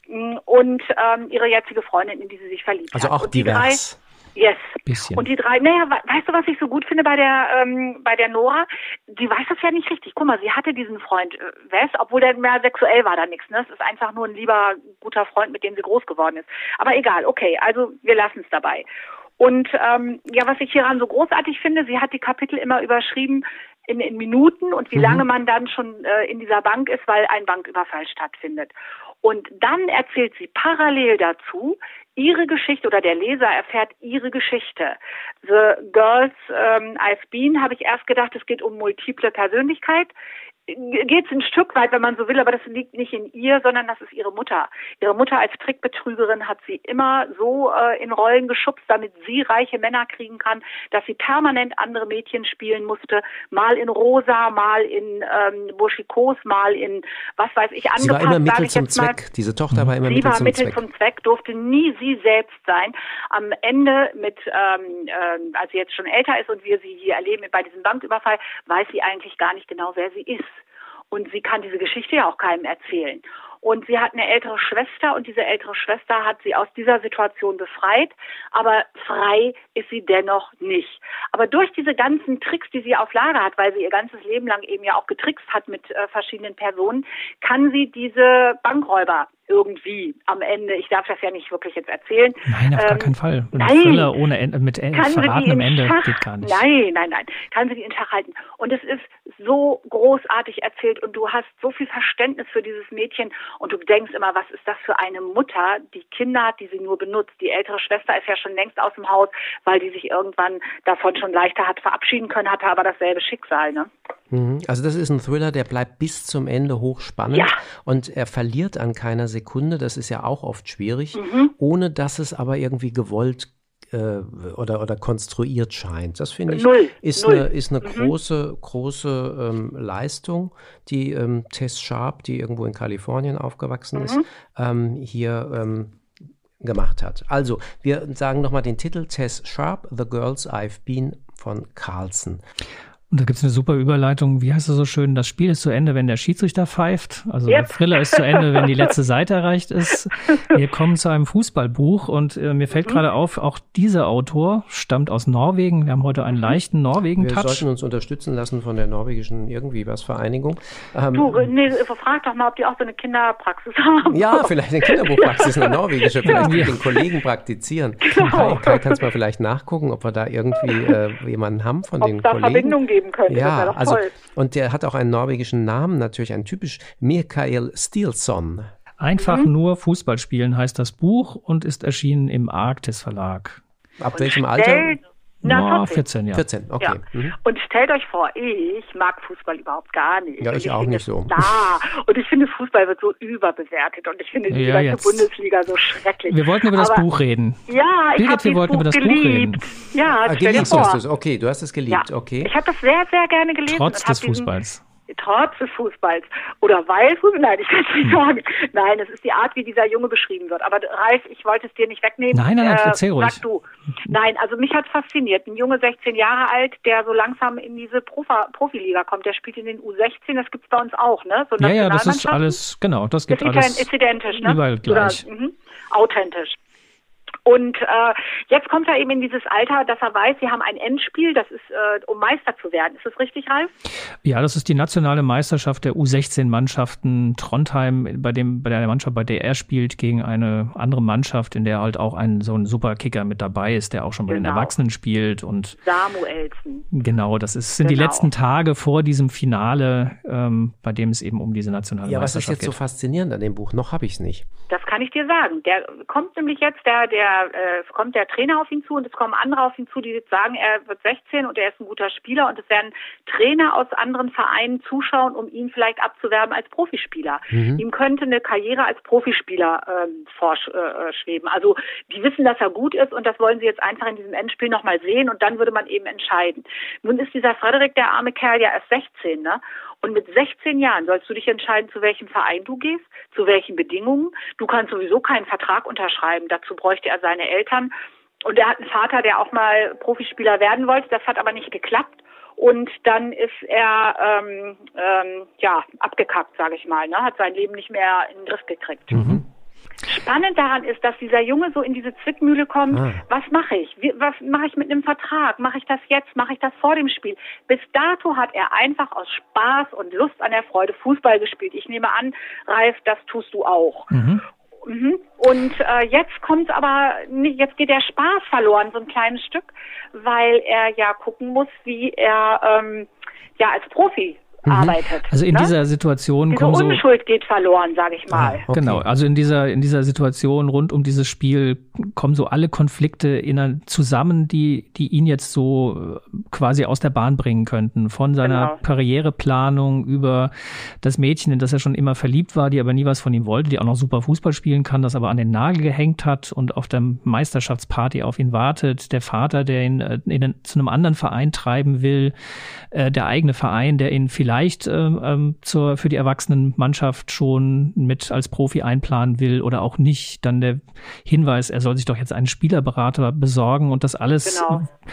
Und ähm, ihre jetzige Freundin, in die sie sich verliebt also hat. Also auch divers. Drei, Yes. Bisschen. Und die drei, naja, weißt du, was ich so gut finde bei der ähm, bei der Nora? Die weiß das ja nicht richtig. Guck mal, sie hatte diesen Freund äh, Wes, obwohl der mehr sexuell war da nichts. Ne? Es ist einfach nur ein lieber, guter Freund, mit dem sie groß geworden ist. Aber egal, okay, also wir lassen es dabei. Und ähm, ja, was ich hieran so großartig finde, sie hat die Kapitel immer überschrieben in, in Minuten und wie mhm. lange man dann schon äh, in dieser Bank ist, weil ein Banküberfall stattfindet. Und dann erzählt sie parallel dazu ihre Geschichte oder der Leser erfährt ihre Geschichte. The Girls ähm, I've Been habe ich erst gedacht, es geht um multiple Persönlichkeit geht es ein Stück weit, wenn man so will, aber das liegt nicht in ihr, sondern das ist ihre Mutter. Ihre Mutter als Trickbetrügerin hat sie immer so äh, in Rollen geschubst, damit sie reiche Männer kriegen kann, dass sie permanent andere Mädchen spielen musste, mal in rosa, mal in ähm, Burschikos, mal in was weiß ich angepasst. Sie war immer Mittel zum Zweck. Mal. Diese Tochter war immer sie Mittel war zum Mittel Zweck. zum Zweck, durfte nie sie selbst sein. Am Ende mit, ähm, äh, als sie jetzt schon älter ist und wir sie hier erleben bei diesem Banküberfall, weiß sie eigentlich gar nicht genau, wer sie ist. Und sie kann diese Geschichte ja auch keinem erzählen. Und sie hat eine ältere Schwester und diese ältere Schwester hat sie aus dieser Situation befreit, aber frei ist sie dennoch nicht. Aber durch diese ganzen Tricks, die sie auf Lager hat, weil sie ihr ganzes Leben lang eben ja auch getrickst hat mit äh, verschiedenen Personen, kann sie diese Bankräuber irgendwie am Ende, ich darf das ja nicht wirklich jetzt erzählen. Nein, auf ähm, gar keinen Fall. Und nein, Thriller ohne Ende, mit äh, verratenem Ende Schach, geht gar nicht. Nein, nein, nein. Kann sie die in Schach halten. Und es ist so großartig erzählt und du hast so viel Verständnis für dieses Mädchen und du denkst immer, was ist das für eine Mutter, die Kinder hat, die sie nur benutzt. Die ältere Schwester ist ja schon längst aus dem Haus, weil die sich irgendwann davon schon leichter hat verabschieden können, hatte aber dasselbe Schicksal. Ne? Mhm. Also das ist ein Thriller, der bleibt bis zum Ende hochspannend ja. und er verliert an keiner Sekunde, das ist ja auch oft schwierig, mhm. ohne dass es aber irgendwie gewollt äh, oder, oder konstruiert scheint. Das finde ich Null. ist Null. eine, ist eine mhm. große, große ähm, Leistung, die ähm, Tess Sharp, die irgendwo in Kalifornien aufgewachsen ist, mhm. ähm, hier ähm, gemacht hat. Also, wir sagen nochmal den Titel Tess Sharp, The Girls I've Been von Carlson. Und da gibt es eine super Überleitung. Wie heißt es so schön? Das Spiel ist zu Ende, wenn der Schiedsrichter pfeift. Also yep. der Thriller ist zu Ende, wenn die letzte Seite erreicht ist. Wir kommen zu einem Fußballbuch und äh, mir fällt mhm. gerade auf, auch dieser Autor stammt aus Norwegen. Wir haben heute einen leichten Norwegen-Touch. Wir sollten uns unterstützen lassen von der norwegischen irgendwie was Vereinigung. Ähm, du, nee, frag doch mal, ob die auch so eine Kinderpraxis haben. Ja, vielleicht eine Kinderbuchpraxis, eine norwegische. Vielleicht mit den Kollegen praktizieren. Genau. Kai, Kai kannst mal vielleicht nachgucken, ob wir da irgendwie äh, jemanden haben von ob den da Kollegen. Verbindung gibt geben könnte. Ja, also, toll. und der hat auch einen norwegischen Namen, natürlich ein typisch Mikael Stilson. Einfach mhm. nur Fußball spielen heißt das Buch und ist erschienen im Arktis Verlag. Ab und welchem Alter? Na, 14. 14, ja. 14, okay. Ja. Mhm. Und stellt euch vor, ich mag Fußball überhaupt gar nicht. Ja, ich, ich auch nicht so. Da. Und ich finde, Fußball wird so überbewertet und ich finde die ja, ganze Bundesliga so schrecklich. Wir wollten über Aber, das Buch reden. Ja, ich habe wir wollten über das geliebt. Buch reden. Ja, ah, geliebt hast du es. Okay, du hast es geliebt, ja. okay. Ich habe das sehr, sehr gerne gelesen. Trotz des Fußballs. Trotz des Fußballs oder weil Fußball, nein, ich kann es nicht sagen. Nein, es ist die Art, wie dieser Junge beschrieben wird. Aber Ralf, ich wollte es dir nicht wegnehmen. Nein, nein, nein, äh, erzähl ruhig. Sag du. Nein, also mich hat fasziniert. Ein Junge, 16 Jahre alt, der so langsam in diese Profa Profiliga kommt. Der spielt in den U16, das gibt's bei uns auch, ne? So ja, ja, das ist alles, genau, das gibt das alles. Ist identisch, ne? Überall gleich. Oder, mh, authentisch. Und äh, jetzt kommt er eben in dieses Alter, dass er weiß, sie haben ein Endspiel, das ist, äh, um Meister zu werden. Ist das richtig, Ralf? Ja, das ist die nationale Meisterschaft der U16-Mannschaften Trondheim, bei dem, bei der Mannschaft, bei der er spielt, gegen eine andere Mannschaft, in der halt auch ein so ein Superkicker mit dabei ist, der auch schon bei genau. den Erwachsenen spielt. Und Samuelsen. Genau, das ist, sind genau. die letzten Tage vor diesem Finale, ähm, bei dem es eben um diese nationale ja, Meisterschaft geht. Ja, was ist jetzt geht. so faszinierend an dem Buch? Noch habe ich es nicht. Das kann ich dir sagen. Der kommt nämlich jetzt, der, der äh, es kommt der Trainer auf ihn zu und es kommen andere auf ihn zu, die jetzt sagen, er wird 16 und er ist ein guter Spieler und es werden Trainer aus anderen Vereinen zuschauen, um ihn vielleicht abzuwerben als Profispieler. Mhm. Ihm könnte eine Karriere als Profispieler ähm, vorschweben. Äh, also die wissen, dass er gut ist und das wollen sie jetzt einfach in diesem Endspiel nochmal sehen und dann würde man eben entscheiden. Nun ist dieser Frederik, der arme Kerl, ja erst 16, ne? Und mit 16 Jahren sollst du dich entscheiden, zu welchem Verein du gehst, zu welchen Bedingungen. Du kannst sowieso keinen Vertrag unterschreiben. Dazu bräuchte er seine Eltern. Und er hat einen Vater, der auch mal Profispieler werden wollte. Das hat aber nicht geklappt. Und dann ist er ähm, ähm, ja abgekackt, sage ich mal. Ne? Hat sein Leben nicht mehr in den Griff gekriegt. Mhm. Spannend daran ist, dass dieser Junge so in diese Zwickmühle kommt. Ah. Was mache ich? Wie, was mache ich mit einem Vertrag? Mache ich das jetzt? Mache ich das vor dem Spiel? Bis dato hat er einfach aus Spaß und Lust an der Freude Fußball gespielt. Ich nehme an, Ralf, das tust du auch. Mhm. Mhm. Und äh, jetzt kommt aber nicht, jetzt geht der Spaß verloren, so ein kleines Stück, weil er ja gucken muss, wie er ähm, ja als Profi mhm. arbeitet. Also in ne? dieser Situation Diese kommen so Unschuld geht verloren, sage ich mal. Ah, okay. Genau, also in dieser in dieser Situation rund um dieses Spiel kommen so alle Konflikte in, zusammen, die die ihn jetzt so äh, quasi aus der Bahn bringen könnten, von seiner genau. Karriereplanung über das Mädchen, in das er schon immer verliebt war, die aber nie was von ihm wollte, die auch noch super Fußball spielen kann, das aber an den Nagel gehängt hat und auf der Meisterschaftsparty auf ihn wartet, der Vater, der ihn äh, in, zu einem anderen Verein treiben will, äh, der eigene Verein, der ihn vielleicht vielleicht ähm, ähm, zur, für die Erwachsenenmannschaft schon mit als Profi einplanen will oder auch nicht, dann der Hinweis, er soll sich doch jetzt einen Spielerberater besorgen und das alles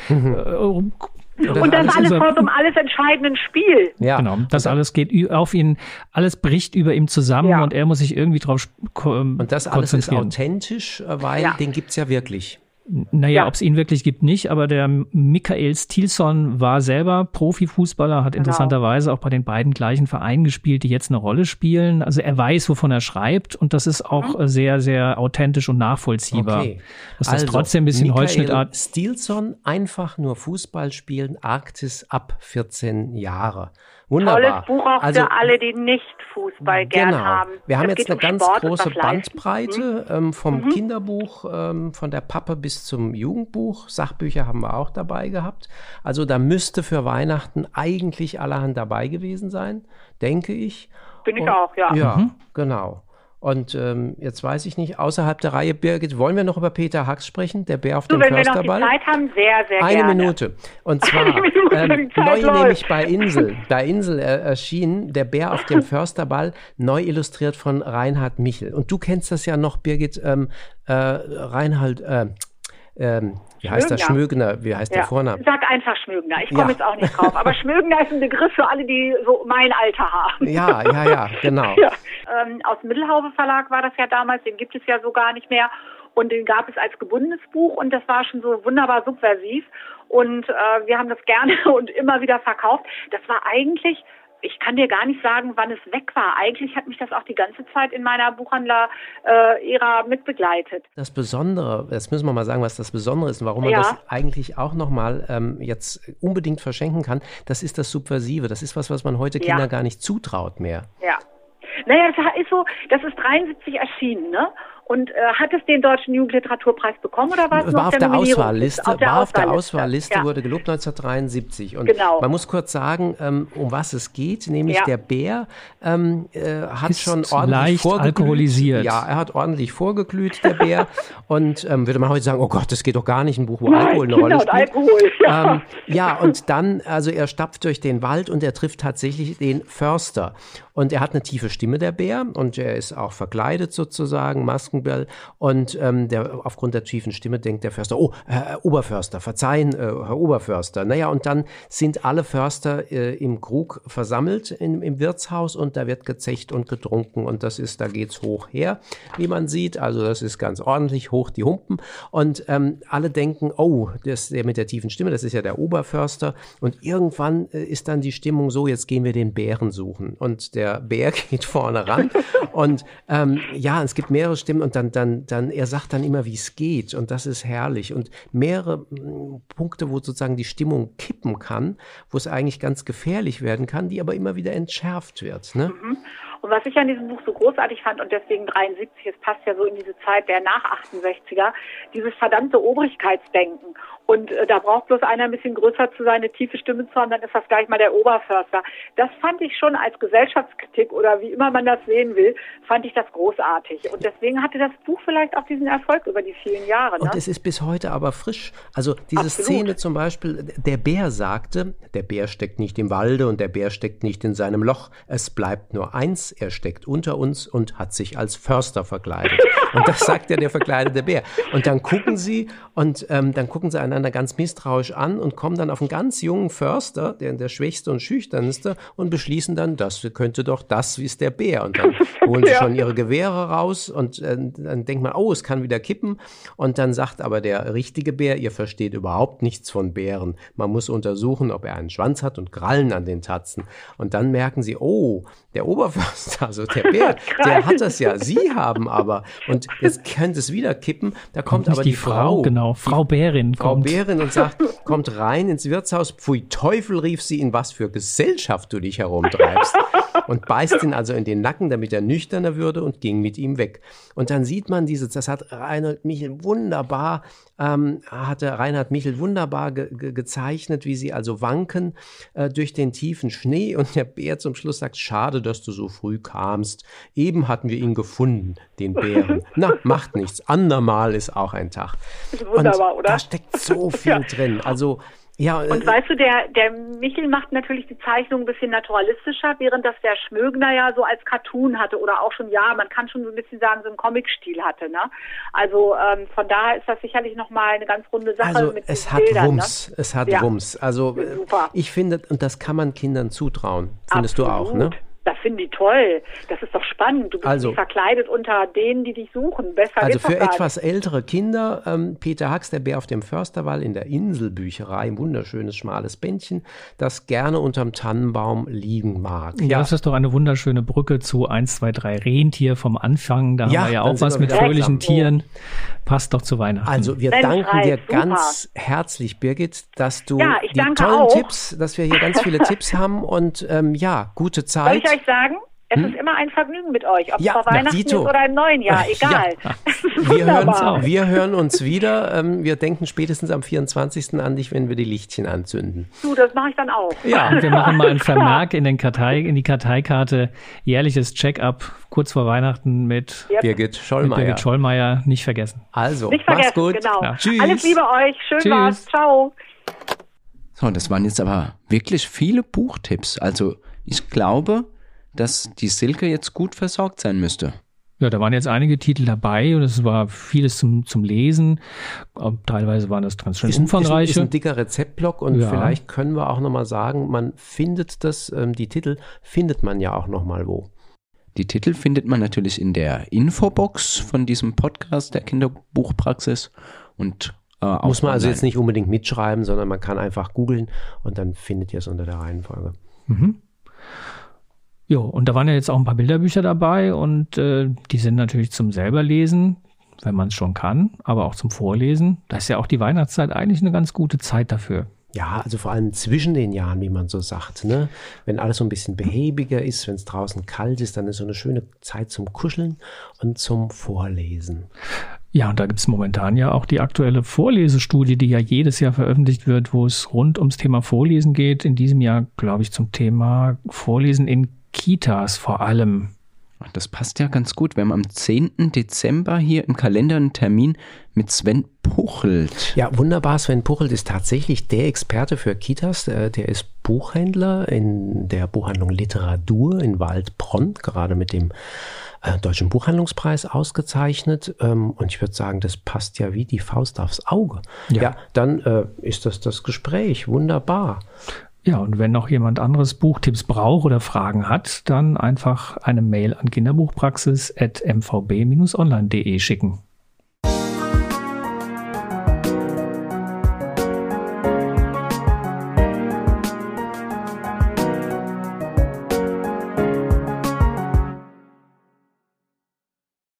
genau. äh, und das alles vor so einem alles entscheidenden Spiel. Ja. Genau. Das alles geht auf ihn, alles bricht über ihm zusammen ja. und er muss sich irgendwie drauf konzentrieren. Und das alles ist authentisch, äh, weil ja. den gibt's ja wirklich. Naja, ja. ob es ihn wirklich gibt, nicht, aber der Michael Stilson war selber Profifußballer, hat genau. interessanterweise auch bei den beiden gleichen Vereinen gespielt, die jetzt eine Rolle spielen. Also er weiß, wovon er schreibt und das ist auch mhm. sehr, sehr authentisch und nachvollziehbar. Okay. Das also, ist trotzdem ein bisschen Holzschnittart. Stilson einfach nur Fußball spielen, Arktis ab 14 Jahre. Wunderbar. Tolles Buch auch also, für alle, die nicht Fußball gern genau. haben. Wir haben jetzt eine um ganz Sport große Bandbreite mhm. ähm, vom mhm. Kinderbuch, ähm, von der Pappe bis zum Jugendbuch. Sachbücher haben wir auch dabei gehabt. Also da müsste für Weihnachten eigentlich allerhand dabei gewesen sein, denke ich. Bin ich Und, auch, ja. Ja, mhm. genau. Und ähm, jetzt weiß ich nicht, außerhalb der Reihe, Birgit, wollen wir noch über Peter Hacks sprechen, der Bär auf du, dem wenn Försterball? Wenn wir noch die Zeit haben, sehr, sehr Eine gerne. Minute. Und zwar, ähm, neu läuft. nämlich bei Insel, bei Insel äh, erschien der Bär auf dem Försterball, neu illustriert von Reinhard Michel. Und du kennst das ja noch, Birgit, ähm, äh, Reinhard, äh, ähm, wie heißt das? Schmögner, wie heißt ja. der Vorname? Sag einfach Schmögner, ich komme ja. jetzt auch nicht drauf. Aber Schmögner ist ein Begriff für alle, die so mein Alter haben. Ja, ja, ja, genau. ja. Ähm, aus dem Mittelhaufe Verlag war das ja damals, den gibt es ja so gar nicht mehr. Und den gab es als gebundenes Buch und das war schon so wunderbar subversiv. Und äh, wir haben das gerne und immer wieder verkauft. Das war eigentlich ich kann dir gar nicht sagen, wann es weg war. Eigentlich hat mich das auch die ganze Zeit in meiner Buchhandler-Ära äh, mitbegleitet. Das Besondere, jetzt müssen wir mal sagen, was das Besondere ist und warum man ja. das eigentlich auch nochmal ähm, jetzt unbedingt verschenken kann, das ist das Subversive. Das ist was, was man heute Kindern ja. gar nicht zutraut mehr. Ja. Naja, das ist so, das ist 73 erschienen, ne? Und äh, hat es den Deutschen Jugendliteraturpreis bekommen oder war es war auf der, Auswahlliste, auf der war auf der Auswahlliste, ja. wurde gelobt 1973. Und genau. man muss kurz sagen, ähm, um was es geht, nämlich ja. der Bär ähm, äh, hat Ist schon ordentlich leicht alkoholisiert. Ja, er hat ordentlich vorgeglüht, der Bär. und ähm, würde man heute sagen, oh Gott, das geht doch gar nicht, ein Buch, wo Alkohol eine Rolle spielt. Alkohol, ja. Ähm, ja, und dann, also er stapft durch den Wald und er trifft tatsächlich den Förster. Und er hat eine tiefe Stimme, der Bär, und er ist auch verkleidet sozusagen, Maskenbell. Und ähm, der, aufgrund der tiefen Stimme denkt der Förster, oh, Herr Oberförster, verzeihen, äh, Herr Oberförster. Naja, und dann sind alle Förster äh, im Krug versammelt in, im Wirtshaus und da wird gezecht und getrunken. Und das ist, da geht's hoch her, wie man sieht. Also das ist ganz ordentlich, hoch die Humpen. Und ähm, alle denken, oh, das, der mit der tiefen Stimme, das ist ja der Oberförster. Und irgendwann äh, ist dann die Stimmung so, jetzt gehen wir den Bären suchen. Und der der Bär geht vorne ran und ähm, ja, es gibt mehrere Stimmen und dann, dann, dann, er sagt dann immer, wie es geht und das ist herrlich und mehrere hm, Punkte, wo sozusagen die Stimmung kippen kann, wo es eigentlich ganz gefährlich werden kann, die aber immer wieder entschärft wird. Ne? Mhm. Und was ich an diesem Buch so großartig fand und deswegen 73, es passt ja so in diese Zeit der nach 68er, dieses verdammte Obrigkeitsdenken. Und äh, da braucht bloß einer ein bisschen größer zu sein, eine tiefe Stimme zu haben, dann ist das gleich mal der Oberförster. Das fand ich schon als Gesellschaftskritik oder wie immer man das sehen will, fand ich das großartig. Und deswegen hatte das Buch vielleicht auch diesen Erfolg über die vielen Jahre. Ne? Und es ist bis heute aber frisch. Also diese Absolut. Szene zum Beispiel, der Bär sagte, der Bär steckt nicht im Walde und der Bär steckt nicht in seinem Loch. Es bleibt nur eins, er steckt unter uns und hat sich als Förster verkleidet. Und das sagt ja der verkleidete Bär. Und dann gucken sie und ähm, dann gucken sie einander ganz misstrauisch an und kommen dann auf einen ganz jungen Förster, der der schwächste und schüchternste, und beschließen dann, das könnte doch das ist der Bär. Und dann holen sie ja. schon ihre Gewehre raus und äh, dann denkt man, oh, es kann wieder kippen. Und dann sagt aber der richtige Bär, ihr versteht überhaupt nichts von Bären. Man muss untersuchen, ob er einen Schwanz hat und Krallen an den Tatzen. Und dann merken sie, oh, der Oberförster, also der Bär, der hat das ja. Sie haben aber. Und jetzt könnte es wieder kippen. Da kommt aber die, die Frau, Frau, Genau, Frau Bärin Frau kommt. Bärin und sagt, kommt rein ins Wirtshaus. Pfui Teufel, rief sie, in was für Gesellschaft du dich herumtreibst. Und beißt ihn also in den Nacken, damit er nüchterner würde und ging mit ihm weg. Und dann sieht man dieses, das hat Reinhard Michel wunderbar, ähm, hatte Reinhard Michel wunderbar ge ge gezeichnet, wie sie also wanken äh, durch den tiefen Schnee und der Bär zum Schluss sagt, schade, dass du so früh kamst. Eben hatten wir ihn gefunden, den Bären. Na, macht nichts. Andermal ist auch ein Tag. Wunderbar, und oder? Da steckt so viel ja. drin. Also ja, und äh, weißt du, der, der Michel macht natürlich die Zeichnung ein bisschen naturalistischer, während das der Schmögner ja so als Cartoon hatte oder auch schon, ja, man kann schon so ein bisschen sagen, so einen Comic-Stil hatte. Ne? Also ähm, von daher ist das sicherlich nochmal eine ganz runde Sache. Also mit es hat Bildern, ne? Wumms, ne? es hat ja. Wumms. Also Super. ich finde, und das kann man Kindern zutrauen, findest Absolut. du auch, ne? Das finde ich toll. Das ist doch spannend. Du bist also, verkleidet unter denen, die dich suchen. Besser Also für etwas ältere Kinder, ähm, Peter Hacks, der Bär auf dem Försterwall in der Inselbücherei, ein wunderschönes, schmales Bändchen, das gerne unterm Tannenbaum liegen mag. Ja, das ist doch eine wunderschöne Brücke zu 1, 2, 3 Rentier vom Anfang. Da ja, haben wir ja auch was mit fröhlichen Tieren. Passt doch zu Weihnachten. Also wir danken dir super. ganz herzlich, Birgit, dass du ja, die tollen auch. Tipps, dass wir hier ganz viele Tipps haben und ähm, ja, gute Zeit euch sagen, es hm? ist immer ein Vergnügen mit euch, ob es ja, vor Weihnachten ist oder im neuen Jahr, egal. Ja. Wir, hören, wir hören uns wieder. Ähm, wir denken spätestens am 24. an dich, wenn wir die Lichtchen anzünden. Du, das mache ich dann auch. Ja, und wir machen mal einen Vermerk in, den Kartei, in die Karteikarte. Jährliches Check-up kurz vor Weihnachten mit yep. Birgit Schollmeier. Birgit Schollmeier, nicht vergessen. Also, nicht vergessen, mach's gut. Genau. Ja. Tschüss. Alles Liebe euch. Schön Tschüss. war's. Ciao. So, das waren jetzt aber wirklich viele Buchtipps. Also, ich glaube, dass die Silke jetzt gut versorgt sein müsste. Ja, da waren jetzt einige Titel dabei und es war vieles zum, zum Lesen. Teilweise waren das ganz schön ist, umfangreiche. Ist, ist ein dicker Rezeptblock und ja. vielleicht können wir auch nochmal sagen, man findet das, ähm, die Titel findet man ja auch nochmal wo. Die Titel findet man natürlich in der Infobox von diesem Podcast der Kinderbuchpraxis und äh, Muss man also jetzt nicht unbedingt mitschreiben, sondern man kann einfach googeln und dann findet ihr es unter der Reihenfolge. Mhm. Ja, und da waren ja jetzt auch ein paar Bilderbücher dabei und äh, die sind natürlich zum selberlesen, wenn man es schon kann, aber auch zum Vorlesen. Da ist ja auch die Weihnachtszeit eigentlich eine ganz gute Zeit dafür. Ja, also vor allem zwischen den Jahren, wie man so sagt. Ne? Wenn alles so ein bisschen behäbiger ist, wenn es draußen kalt ist, dann ist so eine schöne Zeit zum Kuscheln und zum Vorlesen. Ja, und da gibt es momentan ja auch die aktuelle Vorlesestudie, die ja jedes Jahr veröffentlicht wird, wo es rund ums Thema Vorlesen geht. In diesem Jahr, glaube ich, zum Thema Vorlesen in Kitas vor allem. Das passt ja ganz gut. Wir haben am 10. Dezember hier im Kalender einen Termin mit Sven Puchelt. Ja, wunderbar. Sven Puchelt ist tatsächlich der Experte für Kitas. Äh, der ist Buchhändler in der Buchhandlung Literatur in Waldbronn, gerade mit dem äh, Deutschen Buchhandlungspreis ausgezeichnet. Ähm, und ich würde sagen, das passt ja wie die Faust aufs Auge. Ja, ja dann äh, ist das das Gespräch. Wunderbar. Ja, und wenn noch jemand anderes Buchtipps braucht oder Fragen hat, dann einfach eine Mail an kinderbuchpraxis.mvb-online.de schicken.